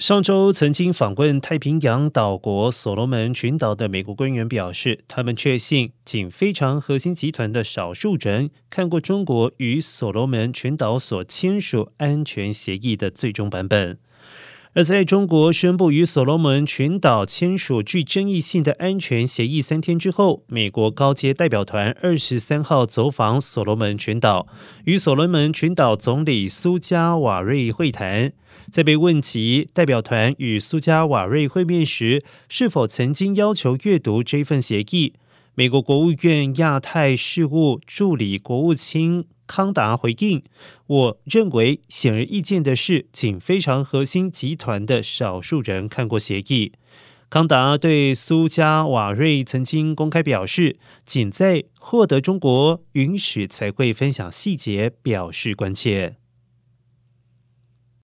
上周曾经访问太平洋岛国所罗门群岛的美国官员表示，他们确信仅非常核心集团的少数人看过中国与所罗门群岛所签署安全协议的最终版本。而在中国宣布与所罗门群岛签署具争议性的安全协议三天之后，美国高阶代表团二十三号走访所罗门群岛，与所罗门群岛总理苏加瓦瑞会谈。在被问及代表团与苏加瓦瑞会面时，是否曾经要求阅读这份协议，美国国务院亚太事务助理国务卿康达回应：“我认为显而易见的是，仅非常核心集团的少数人看过协议。”康达对苏加瓦瑞曾经公开表示，仅在获得中国允许才会分享细节表示关切。